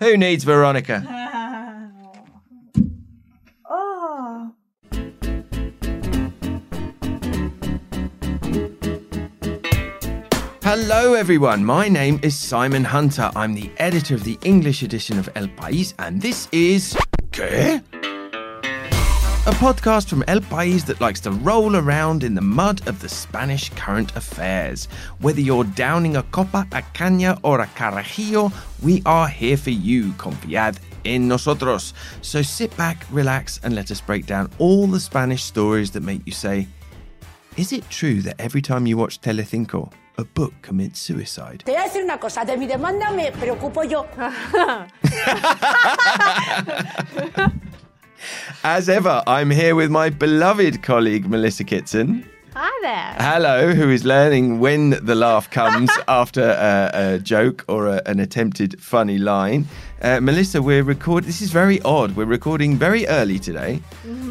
Who needs Veronica? oh. Hello, everyone. My name is Simon Hunter. I'm the editor of the English edition of El País, and this is. ¿Qué? A podcast from El País that likes to roll around in the mud of the Spanish current affairs. Whether you're downing a copa, a caña, or a carajillo, we are here for you. Confiad en nosotros. So sit back, relax, and let us break down all the Spanish stories that make you say, Is it true that every time you watch Telecinco, a book commits suicide? Te voy a decir una cosa, de mi demanda me preocupo yo. As ever, I'm here with my beloved colleague Melissa Kitson. Hi there. Hello, who is learning when the laugh comes after a, a joke or a, an attempted funny line. Uh, Melissa, we're record. This is very odd. We're recording very early today,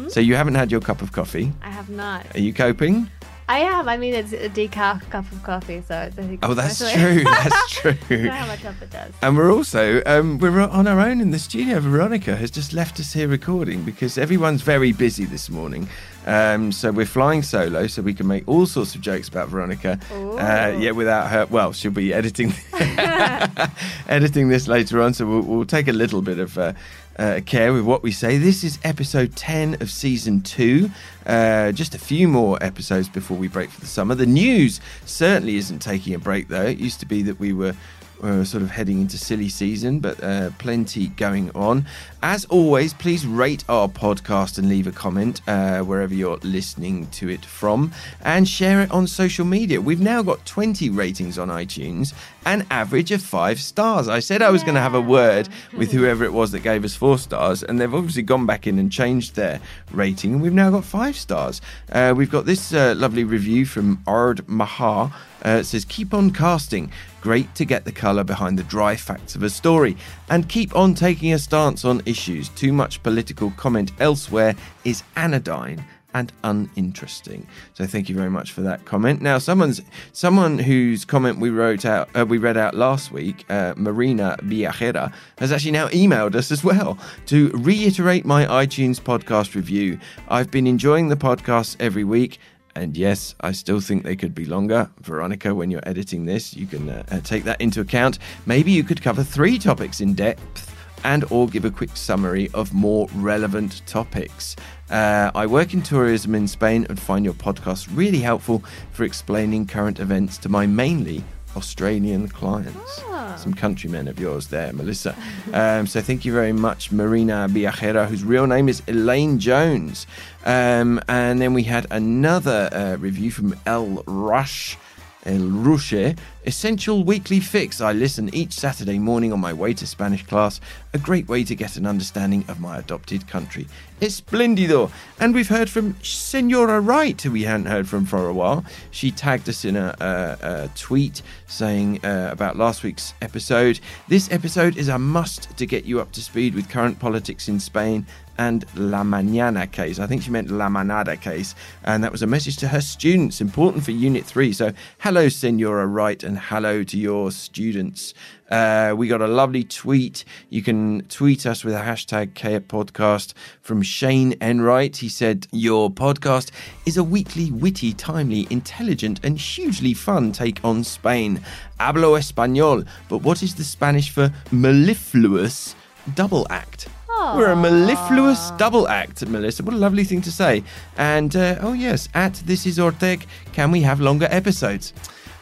so you haven't had your cup of coffee. I have not. Are you coping? I am. I mean, it's a decaf cup of coffee, so I think. Oh, that's it's true. That's true. how much help it does. And we're also um, we're on our own in the studio. Veronica has just left us here recording because everyone's very busy this morning. Um, so we're flying solo, so we can make all sorts of jokes about Veronica. Uh, yeah, without her. Well, she'll be editing editing this later on, so we'll, we'll take a little bit of. Uh, uh, care with what we say. This is episode 10 of season 2. Uh, just a few more episodes before we break for the summer. The news certainly isn't taking a break, though. It used to be that we were we're sort of heading into silly season, but uh, plenty going on. As always, please rate our podcast and leave a comment uh, wherever you're listening to it from and share it on social media. We've now got 20 ratings on iTunes, an average of five stars. I said I was going to have a word with whoever it was that gave us four stars, and they've obviously gone back in and changed their rating, and we've now got five stars. Uh, we've got this uh, lovely review from Ard Mahar. Uh, it says, Keep on casting. Great to get the colour behind the dry facts of a story. And keep on taking a stance on issues. Too much political comment elsewhere is anodyne and uninteresting. So thank you very much for that comment. Now, someone's someone whose comment we wrote out, uh, we read out last week, uh, Marina Viajera, has actually now emailed us as well to reiterate my iTunes podcast review. I've been enjoying the podcasts every week. And yes, I still think they could be longer. Veronica, when you're editing this, you can uh, take that into account. Maybe you could cover three topics in depth and or give a quick summary of more relevant topics. Uh, I work in tourism in Spain and find your podcast really helpful for explaining current events to my mainly Australian clients. Some countrymen of yours there, Melissa. Um, so thank you very much, Marina Viajera, whose real name is Elaine Jones. Um, and then we had another uh, review from El Rush. El Ruche, Essential Weekly Fix. I listen each Saturday morning on my way to Spanish class. A great way to get an understanding of my adopted country. Esplendido. And we've heard from Senora Wright, who we hadn't heard from for a while. She tagged us in a, a, a tweet saying uh, about last week's episode. This episode is a must to get you up to speed with current politics in Spain and La Mañana case. I think she meant La Manada case. And that was a message to her students, important for Unit 3. So, hello, Senora Wright, and hello to your students. Uh, we got a lovely tweet. You can tweet us with a hashtag K Podcast from Shane Enright. He said, Your podcast is a weekly, witty, timely, intelligent, and hugely fun take on Spain. Hablo español. But what is the Spanish for mellifluous double act? We're a mellifluous double act, Melissa. What a lovely thing to say. And uh, oh yes, at this is Orteg, can we have longer episodes?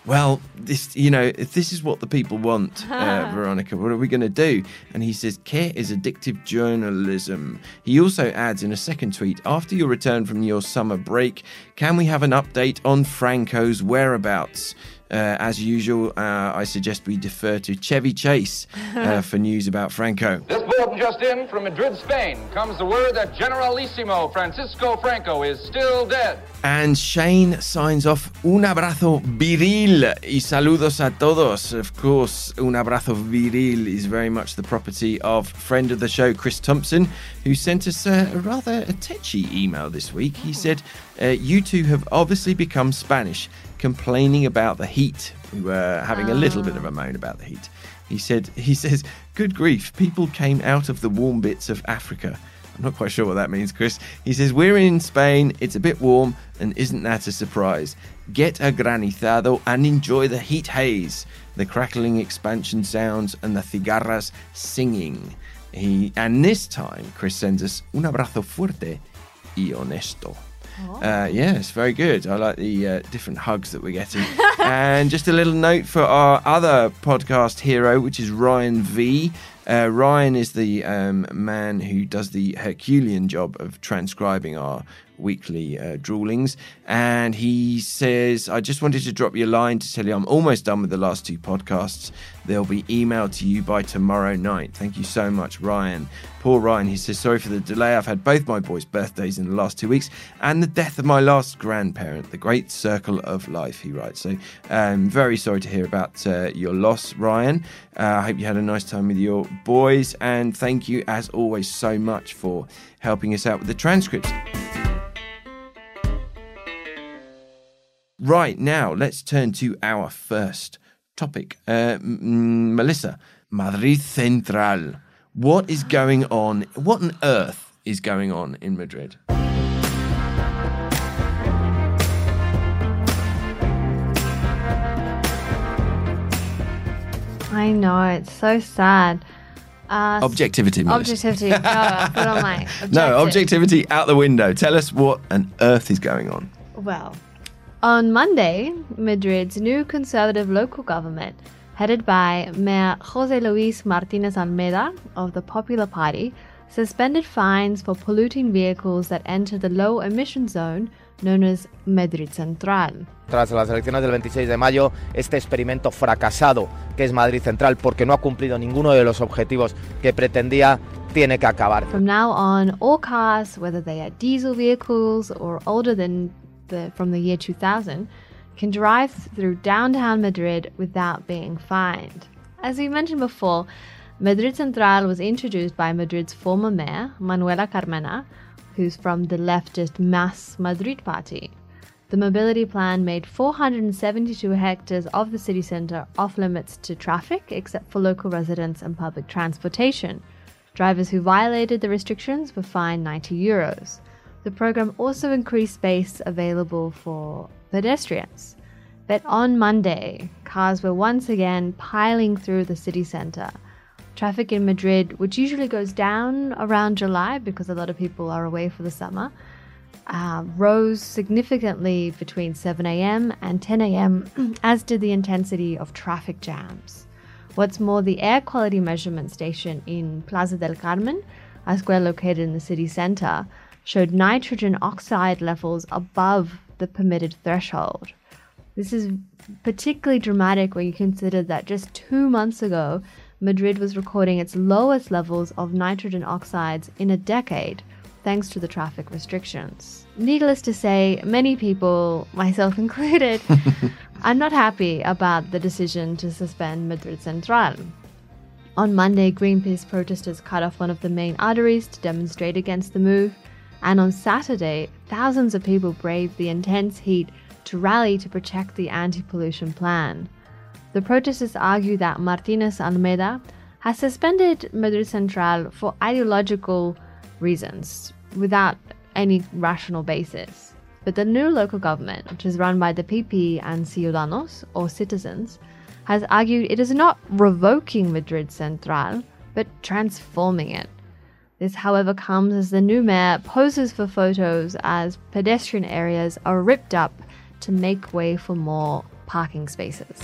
Well, this you know, if this is what the people want, uh, Veronica, what are we going to do? And he says, Qué is addictive journalism. He also adds in a second tweet, after your return from your summer break, can we have an update on Franco's whereabouts? Uh, as usual, uh, I suggest we defer to Chevy Chase uh, for news about Franco. This bulletin just in from Madrid, Spain, comes the word that Generalissimo Francisco Franco is still dead. And Shane signs off un abrazo viril y saludos a todos. Of course, un abrazo viril is very much the property of friend of the show, Chris Thompson, who sent us a, a rather a tetchy email this week. He said, uh, You two have obviously become Spanish, complaining about the heat. We were having a little bit of a moan about the heat. He said, he says, good grief, people came out of the warm bits of Africa. I'm not quite sure what that means, Chris. He says, We're in Spain, it's a bit warm, and isn't that a surprise? Get a granizado and enjoy the heat haze, the crackling expansion sounds, and the cigarras singing. He, and this time, Chris sends us un abrazo fuerte y honesto. Uh, yes, very good. I like the uh, different hugs that we're getting. and just a little note for our other podcast hero, which is Ryan V. Uh, Ryan is the um, man who does the Herculean job of transcribing our weekly uh, droolings. And he says, I just wanted to drop you a line to tell you I'm almost done with the last two podcasts. They'll be emailed to you by tomorrow night. Thank you so much, Ryan. Poor Ryan, he says, Sorry for the delay. I've had both my boys' birthdays in the last two weeks and the death of my last grandparent, the great circle of life, he writes. So, um, very sorry to hear about uh, your loss, Ryan. Uh, I hope you had a nice time with your boys. And thank you, as always, so much for helping us out with the transcripts. Right now, let's turn to our first topic. Uh, m- Melissa, Madrid Central. What is going on? What on earth is going on in Madrid? I know, it's so sad. Uh, Objectivity, Melissa. Objectivity. No, I put on my objective. No, objectivity out the window. Tell us what on earth is going on. Well, on Monday, Madrid's new conservative local government, headed by Mayor Jose Luis Martinez Almeida of the Popular Party, suspended fines for polluting vehicles that enter the low emission zone known as Madrid Central. Tras las elecciones del 26 de mayo, este experimento fracasado que es Madrid Central porque no ha cumplido ninguno de los objetivos que pretendía, tiene que acabar. From now on, all cars, whether they are diesel vehicles or older than the from the year 2000, can drive through downtown Madrid without being fined. As we mentioned before, Madrid Central was introduced by Madrid's former mayor, Manuela Carmena, who's from the leftist Mas Madrid party. The mobility plan made 472 hectares of the city centre off limits to traffic except for local residents and public transportation. Drivers who violated the restrictions were fined 90 euros. The program also increased space available for pedestrians. But on Monday, cars were once again piling through the city centre. Traffic in Madrid, which usually goes down around July because a lot of people are away for the summer, uh, rose significantly between 7 a.m. and 10 a.m., as did the intensity of traffic jams. What's more, the air quality measurement station in Plaza del Carmen, a square located in the city center, showed nitrogen oxide levels above the permitted threshold. This is particularly dramatic when you consider that just two months ago, Madrid was recording its lowest levels of nitrogen oxides in a decade, thanks to the traffic restrictions. Needless to say, many people, myself included, are not happy about the decision to suspend Madrid Central. On Monday, Greenpeace protesters cut off one of the main arteries to demonstrate against the move, and on Saturday, thousands of people braved the intense heat to rally to protect the anti pollution plan. The protesters argue that Martinez Almeida has suspended Madrid Central for ideological reasons without any rational basis. But the new local government, which is run by the PP and Ciudadanos, or citizens, has argued it is not revoking Madrid Central, but transforming it. This, however, comes as the new mayor poses for photos as pedestrian areas are ripped up to make way for more parking spaces.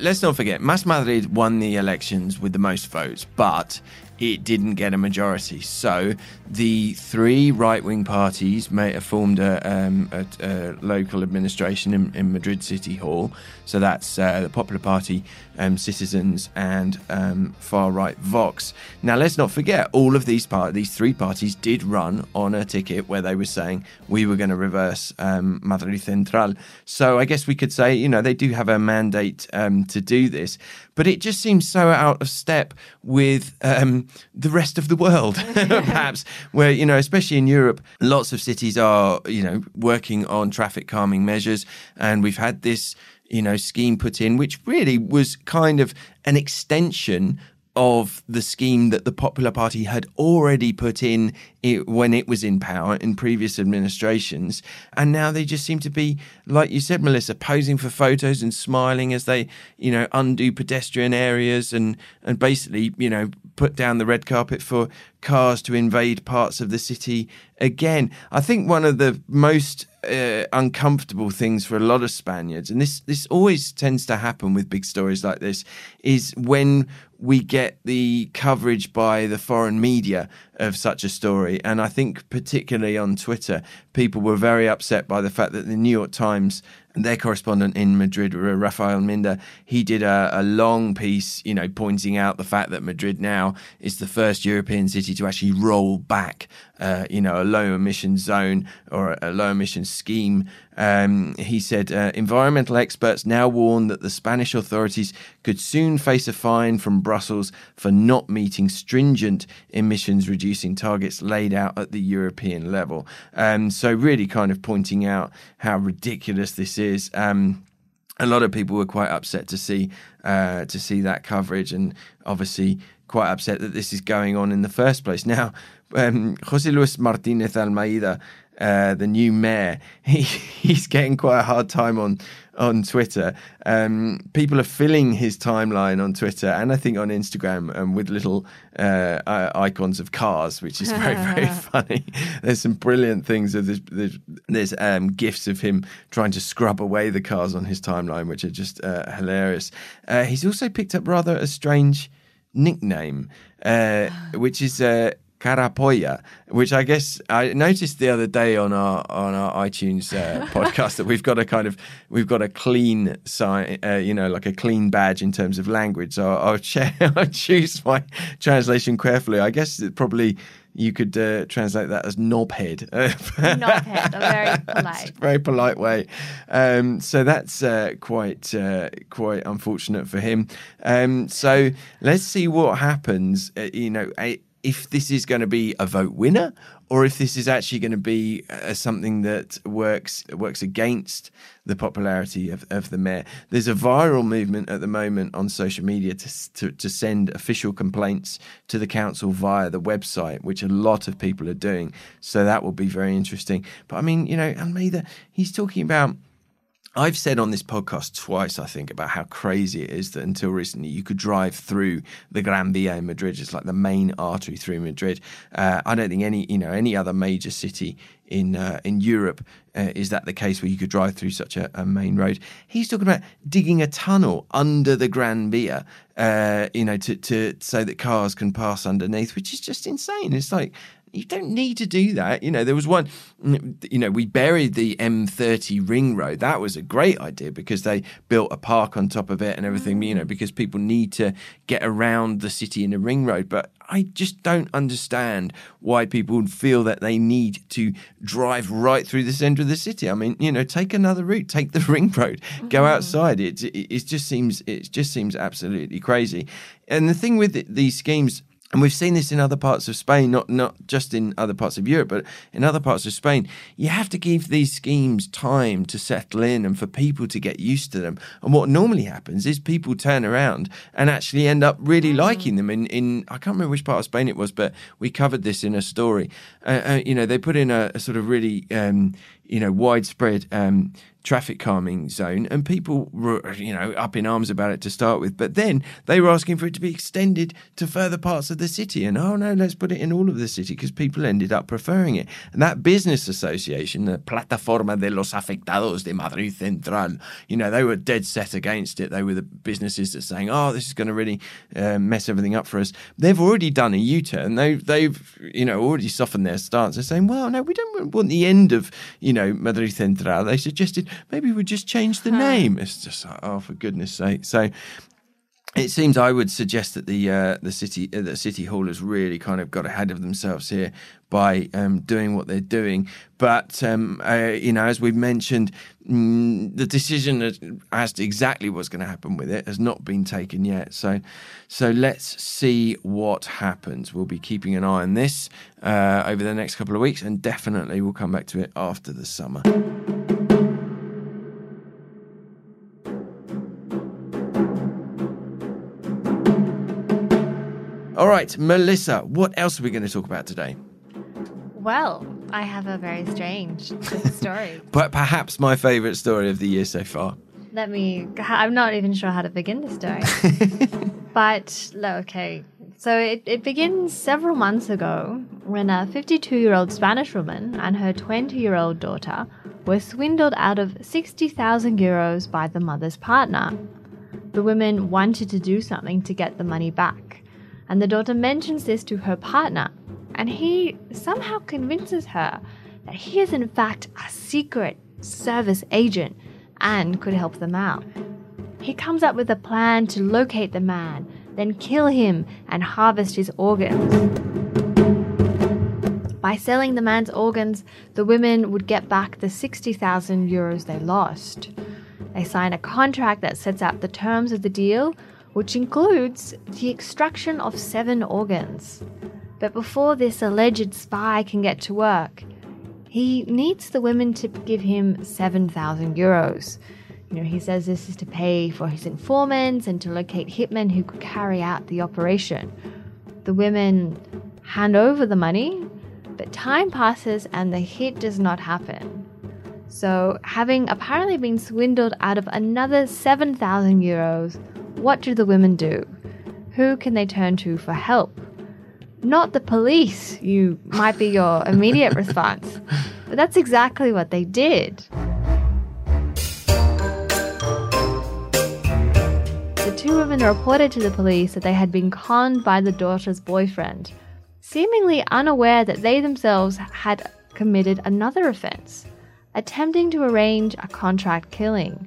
Let's not forget, Mas Madrid won the elections with the most votes, but it didn't get a majority. So the three right wing parties formed a, um, a, a local administration in, in, Madrid City Hall. So that's uh, the Popular Party, um, Citizens, and um, far right Vox. Now let's not forget, all of these part these three parties did run on a ticket where they were saying we were going to reverse um, Madrid Central. So I guess we could say, you know, they do have a mandate um, to do this, but it just seems so out of step with um, the rest of the world, perhaps, where, you know, especially in Europe, lots of cities are, you know, working on traffic calming measures. And we've had this you know, scheme put in, which really was kind of an extension of the scheme that the Popular Party had already put in it, when it was in power in previous administrations. And now they just seem to be, like you said, Melissa, posing for photos and smiling as they, you know, undo pedestrian areas and, and basically, you know, put down the red carpet for cars to invade parts of the city again. I think one of the most uh, uncomfortable things for a lot of Spaniards, and this this always tends to happen with big stories like this, is when we get the coverage by the foreign media of such a story. And I think, particularly on Twitter, people were very upset by the fact that the New York Times their correspondent in Madrid, Raphael Minder, he did a, a, long piece, you know, pointing out the fact that Madrid now is the first European city to actually roll back, uh, you know, a low emission zone or a low emission scheme um, he said uh, environmental experts now warn that the Spanish authorities could soon face a fine from Brussels for not meeting stringent emissions reducing targets laid out at the European level. Um, so, really kind of pointing out how ridiculous this is. Um, a lot of people were quite upset to see uh, to see that coverage, and obviously quite upset that this is going on in the first place. Now, um, Jose Luis Martinez Almeida uh, the new mayor, he, he's getting quite a hard time on on Twitter. Um, people are filling his timeline on Twitter and I think on Instagram um, with little uh, icons of cars, which is very very funny. There's some brilliant things. There's there's, there's um, gifs of him trying to scrub away the cars on his timeline, which are just uh, hilarious. Uh, he's also picked up rather a strange nickname, uh, which is Carapolla, which I guess I noticed the other day on our on our iTunes uh, podcast that we've got a kind of we've got a clean sign, uh, you know, like a clean badge in terms of language. So I'll, I'll, I'll choose my translation carefully. I guess it probably you could uh, translate that as knobhead. knobhead, a very polite, very polite way. Um, so that's uh, quite uh, quite unfortunate for him. Um, so let's see what happens. Uh, you know, if this is going to be a vote winner or if this is actually going to be uh, something that works works against the popularity of, of the mayor. There's a viral movement at the moment on social media to, to, to send official complaints to the council via the website, which a lot of people are doing. So that will be very interesting. But I mean, you know, Almeida, he's talking about I've said on this podcast twice, I think, about how crazy it is that until recently you could drive through the Gran Via in Madrid. It's like the main artery through Madrid. Uh, I don't think any, you know, any other major city in uh, in Europe uh, is that the case where you could drive through such a, a, main road. He's talking about digging a tunnel under the Gran Via, uh, you know, to, to so that cars can pass underneath, which is just insane. It's like you don't need to do that. You know, there was one, you know, we buried the M30 ring road. That was a great idea because they built a park on top of it and everything, you know, mm. because people need to get around the city in a ring road. But I just don't understand why people feel that they need to drive right through the center of the city. I mean, you know, take another route, take the ring road, go mm-hmm. outside. It, it, it just seems, it just seems absolutely crazy. And the thing with these schemes, and we've seen this in other parts of Spain, not not just in other parts of Europe, but in other parts of Spain. You have to give these schemes time to settle in and for people to get used to them. And what normally happens is people turn around and actually end up really mm. liking them. In, in I can't remember which part of Spain it was, but we covered this in a story. Uh, uh, you know, they put in a, a sort of really um, you know widespread um, traffic calming zone, and people were, you know, up in arms about it to start with. But then they were asking for it to be extended to further parts of the city, and oh no, let's put it in all of the city because people ended up preferring it. And that business association, the Plataforma de los Afectados de Madrid Central, you know, they were dead set against it. They were the businesses that saying, oh, this is going to really uh, mess everything up for us. They've already done a U-turn. They've, they've, you know, already softened their stance. They're saying, well, no, we don't want the end of, you know, Madrid Central. They suggested maybe we just change the name. It's just like, oh, for goodness sake. So it seems I would suggest that the uh, the city uh, the city hall has really kind of got ahead of themselves here by um, doing what they're doing. But um, uh, you know, as we've mentioned, mm, the decision as to exactly what's going to happen with it has not been taken yet. So, so let's see what happens. We'll be keeping an eye on this uh, over the next couple of weeks, and definitely we'll come back to it after the summer. All right, Melissa, what else are we going to talk about today? Well, I have a very strange story. But perhaps my favourite story of the year so far. Let me. I'm not even sure how to begin the story. but, okay. So it, it begins several months ago when a 52 year old Spanish woman and her 20 year old daughter were swindled out of 60,000 euros by the mother's partner. The women wanted to do something to get the money back, and the daughter mentions this to her partner, and he somehow convinces her that he is in fact a secret service agent and could help them out. He comes up with a plan to locate the man, then kill him and harvest his organs. By selling the man's organs, the women would get back the 60,000 euros they lost. They sign a contract that sets out the terms of the deal, which includes the extraction of seven organs. But before this alleged spy can get to work, he needs the women to give him 7,000 euros. You know, he says this is to pay for his informants and to locate hitmen who could carry out the operation. The women hand over the money, but time passes and the hit does not happen. So, having apparently been swindled out of another 7,000 euros, what do the women do? Who can they turn to for help? Not the police, you might be your immediate response. But that's exactly what they did. The two women reported to the police that they had been conned by the daughter's boyfriend, seemingly unaware that they themselves had committed another offense, attempting to arrange a contract killing.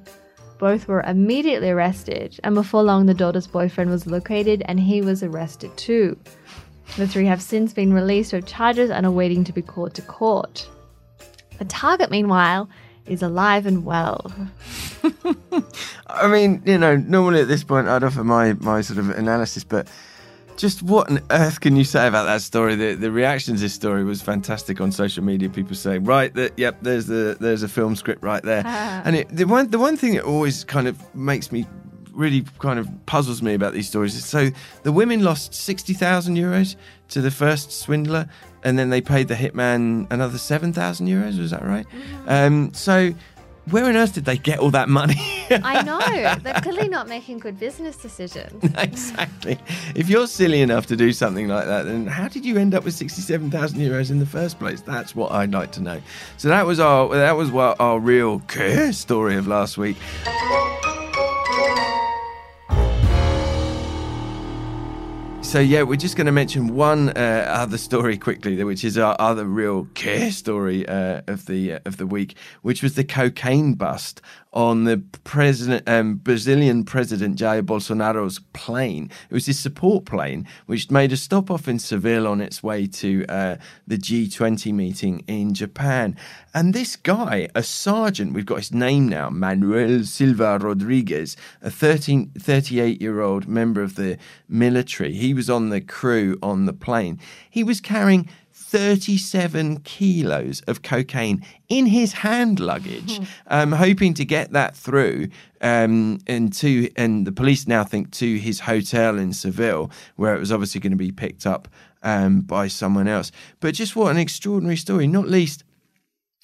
Both were immediately arrested, and before long, the daughter's boyfriend was located and he was arrested too. The three have since been released with charges and are waiting to be called to court. The target, meanwhile, is alive and well. I mean, you know, normally at this point I'd offer my, my sort of analysis, but just what on earth can you say about that story? The, the reactions to this story was fantastic on social media. People saying, right, that, yep, there's the there's a film script right there. and it, the one the one thing that always kind of makes me really kind of puzzles me about these stories is so the women lost sixty thousand euros to the first swindler, and then they paid the hitman another seven thousand euros. Was that right? Um, so. Where on earth did they get all that money? I know. They're clearly not making good business decisions. exactly. If you're silly enough to do something like that, then how did you end up with sixty-seven thousand euros in the first place? That's what I'd like to know. So that was our that was what our real Qué story of last week. So yeah, we're just going to mention one uh, other story quickly, which is our other real Qué story uh, of the uh, of the week, which was the cocaine bust on the president, um, Brazilian president Jair Bolsonaro's plane. It was his support plane, which made a stop off in Seville on its way to uh, the G20 meeting in Japan. And this guy, a sergeant, we've got his name now, Manuel Silva Rodriguez, a 13, 38 year old member of the military. He was on the crew on the plane. He was carrying 37 kilos of cocaine in his hand luggage, um, hoping to get that through um, and to and the police now think to his hotel in Seville, where it was obviously going to be picked up um, by someone else. But just what an extraordinary story, not least.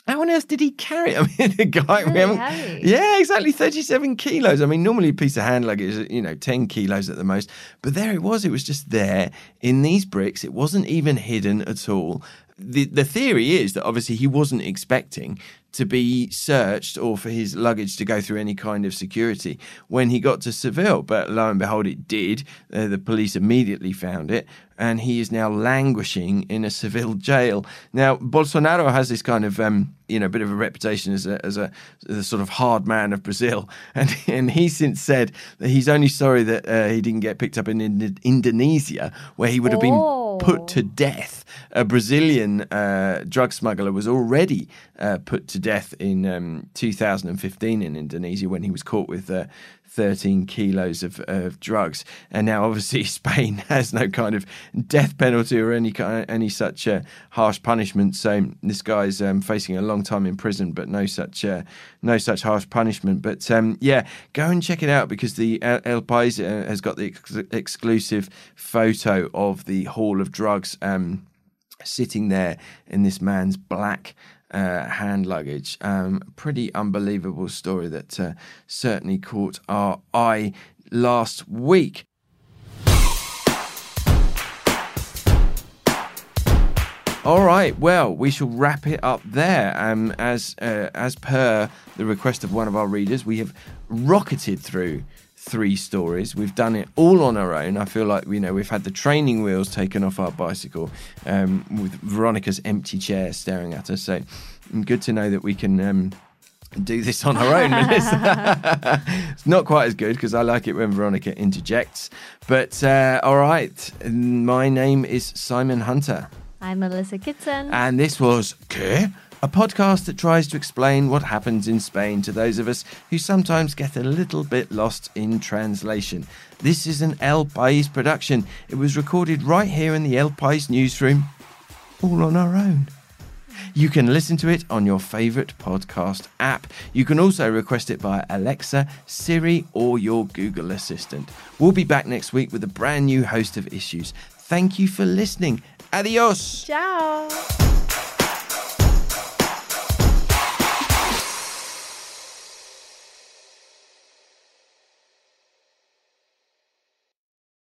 How on earth did he carry it? I mean, the guy. we Really yeah, exactly. 37 kilos. I mean, normally a piece of hand luggage is, you know, 10 kilos at the most. But there it was. It was just there in these bricks. It wasn't even hidden at all. The, the theory is that obviously he wasn't expecting to be searched or for his luggage to go through any kind of security when he got to Seville. But lo and behold, it did. Uh, the police immediately found it, and he is now languishing in a Seville jail. Now, Bolsonaro has this kind of, um, you know, bit of a reputation as a, as a, as a sort of hard man of Brazil, and and he since said that he's only sorry that uh, he didn't get picked up in Ind- Indonesia, where he would have Oh. Put to death. A Brazilian uh, drug smuggler was already uh, put to death in um, 2015 in Indonesia when he was caught with uh, 13 kilos of, of drugs. And now, obviously, Spain has no kind of death penalty or any kind any such uh, harsh punishment. So this guy's um, facing a long time in prison, but no such uh, no such harsh punishment. But um, yeah, go and check it out because the El, El País uh, has got the ex- exclusive photo of the haul of Drugs. Um, sitting there in this man's black uh, hand luggage. Um, pretty unbelievable story that uh, certainly caught our eye last week. All right, well, we shall wrap it up there. Um, as uh, as per the request of one of our readers, we have rocketed through three stories. We've done it all on our own. I feel like you know we've had the training wheels taken off our bicycle um, with Veronica's empty chair staring at us. So good to know that we can. Um, do this on our own. it's not quite as good because I like it when Veronica interjects. But uh, all right, my name is Simon Hunter. I'm Melissa Kitson. And this was ¿Qué? A podcast that tries to explain what happens in Spain to those of us who sometimes get a little bit lost in translation. This is an El País production. It was recorded right here in the El País newsroom, all on our own. You can listen to it on your favourite podcast app. You can also request it via Alexa, Siri, or your Google Assistant. We'll be back next week with a brand new host of issues. Thank you for listening. Adios. Ciao.